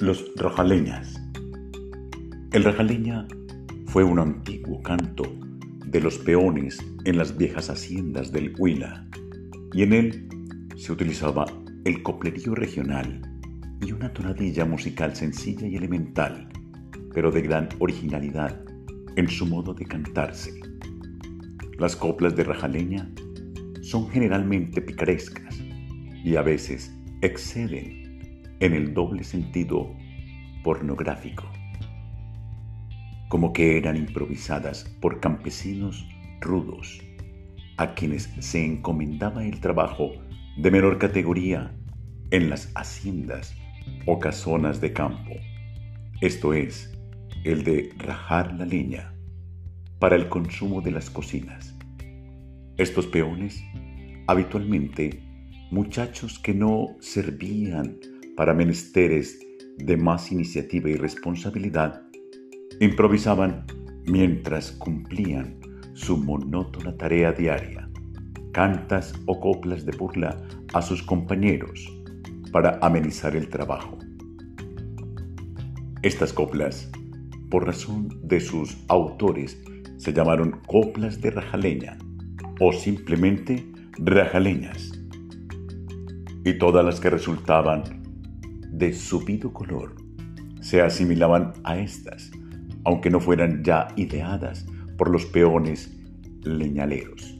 Los rajaleñas. El rajaleña fue un antiguo canto de los peones en las viejas haciendas del Huila, y en él se utilizaba el coplerío regional y una tonadilla musical sencilla y elemental, pero de gran originalidad en su modo de cantarse. Las coplas de rajaleña son generalmente picarescas y a veces exceden en el doble sentido pornográfico, como que eran improvisadas por campesinos rudos, a quienes se encomendaba el trabajo de menor categoría en las haciendas o casonas de campo, esto es, el de rajar la leña para el consumo de las cocinas. Estos peones, habitualmente muchachos que no servían para menesteres de más iniciativa y responsabilidad, improvisaban mientras cumplían su monótona tarea diaria, cantas o coplas de burla a sus compañeros para amenizar el trabajo. Estas coplas, por razón de sus autores, se llamaron coplas de rajaleña o simplemente rajaleñas. Y todas las que resultaban de subido color se asimilaban a estas, aunque no fueran ya ideadas por los peones leñaleros.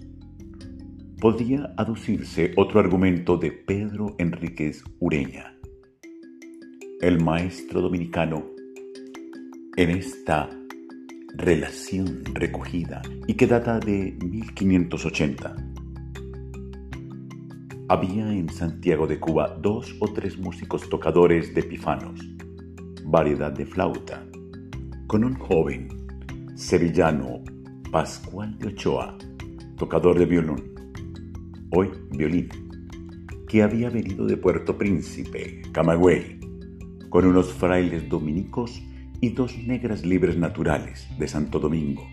Podría aducirse otro argumento de Pedro Enríquez Ureña, el maestro dominicano, en esta relación recogida y que data de 1580 había en Santiago de Cuba dos o tres músicos tocadores de pifanos, variedad de flauta, con un joven sevillano, Pascual de Ochoa, tocador de violón, hoy violín, que había venido de Puerto Príncipe, Camagüey, con unos frailes dominicos y dos negras libres naturales de Santo Domingo,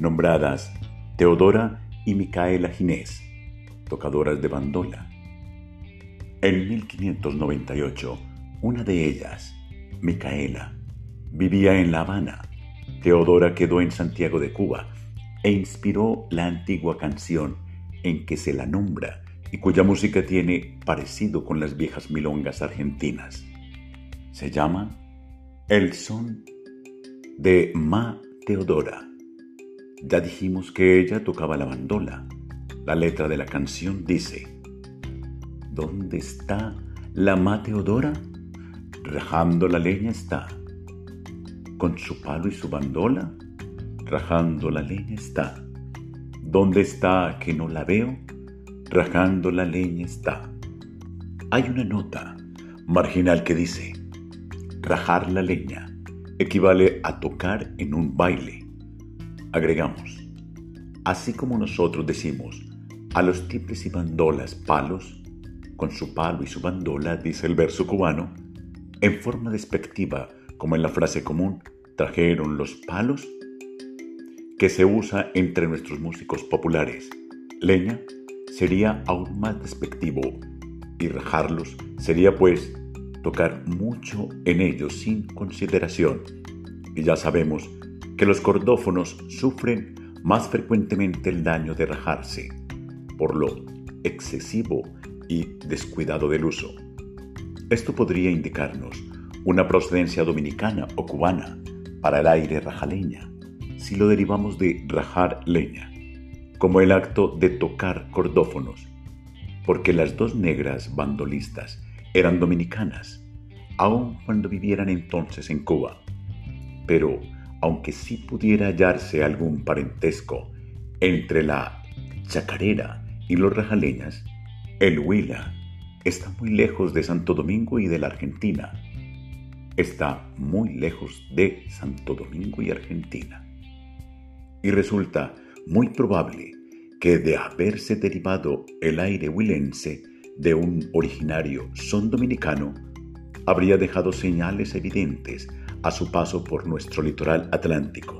nombradas Teodora y Micaela Ginés, tocadoras de bandola, en 1598, una de ellas, Micaela, vivía en La Habana. Teodora quedó en Santiago de Cuba e inspiró la antigua canción en que se la nombra y cuya música tiene parecido con las viejas milongas argentinas. Se llama El son de Ma Teodora. Ya dijimos que ella tocaba la bandola. La letra de la canción dice, ¿Dónde está la Mateodora? Rajando la leña está. Con su palo y su bandola, rajando la leña está. ¿Dónde está que no la veo? Rajando la leña está. Hay una nota marginal que dice, rajar la leña equivale a tocar en un baile. Agregamos, así como nosotros decimos a los tiples y bandolas palos, con su palo y su bandola, dice el verso cubano, en forma despectiva, como en la frase común, trajeron los palos, que se usa entre nuestros músicos populares. Leña sería aún más despectivo y rajarlos sería pues tocar mucho en ellos sin consideración. Y ya sabemos que los cordófonos sufren más frecuentemente el daño de rajarse por lo excesivo descuidado del uso. Esto podría indicarnos una procedencia dominicana o cubana para el aire rajaleña, si lo derivamos de rajar leña, como el acto de tocar cordófonos, porque las dos negras bandolistas eran dominicanas, aun cuando vivieran entonces en Cuba. Pero, aunque sí pudiera hallarse algún parentesco entre la chacarera y los rajaleñas, el Huila está muy lejos de Santo Domingo y de la Argentina. Está muy lejos de Santo Domingo y Argentina. Y resulta muy probable que de haberse derivado el aire huilense de un originario son dominicano, habría dejado señales evidentes a su paso por nuestro litoral atlántico,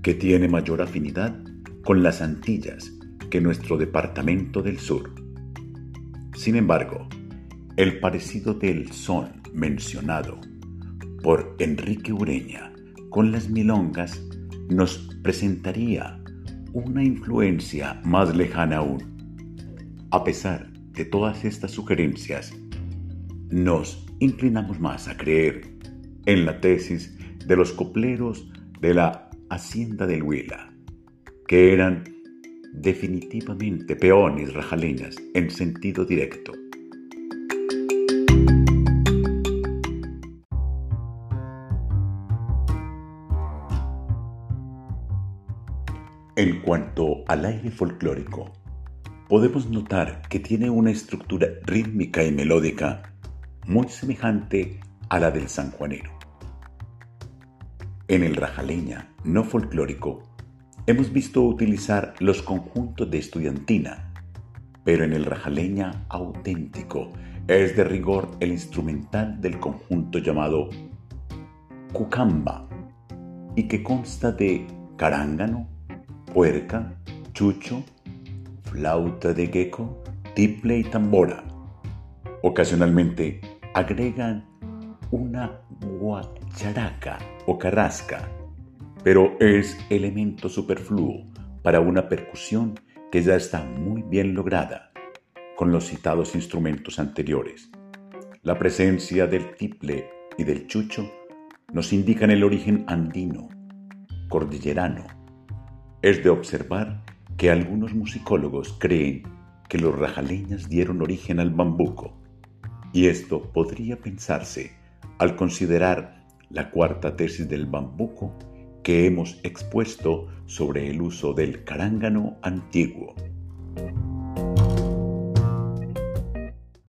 que tiene mayor afinidad con las Antillas que nuestro departamento del sur. Sin embargo, el parecido del son mencionado por Enrique Ureña con las milongas nos presentaría una influencia más lejana aún. A pesar de todas estas sugerencias, nos inclinamos más a creer en la tesis de los copleros de la Hacienda del Huila, que eran definitivamente peones rajaleñas en sentido directo. En cuanto al aire folclórico, podemos notar que tiene una estructura rítmica y melódica muy semejante a la del sanjuanero. En el rajaleña no folclórico, hemos visto utilizar los conjuntos de estudiantina, pero en el rajaleña auténtico es de rigor el instrumental del conjunto llamado cucamba y que consta de carángano, puerca, chucho, flauta de gecko, tiple y tambora. Ocasionalmente agregan una guacharaca o carrasca, pero es elemento superfluo para una percusión que ya está muy bien lograda con los citados instrumentos anteriores. La presencia del tiple y del chucho nos indican el origen andino, cordillerano, es de observar que algunos musicólogos creen que los rajaleñas dieron origen al bambuco, y esto podría pensarse al considerar la cuarta tesis del bambuco que hemos expuesto sobre el uso del carángano antiguo.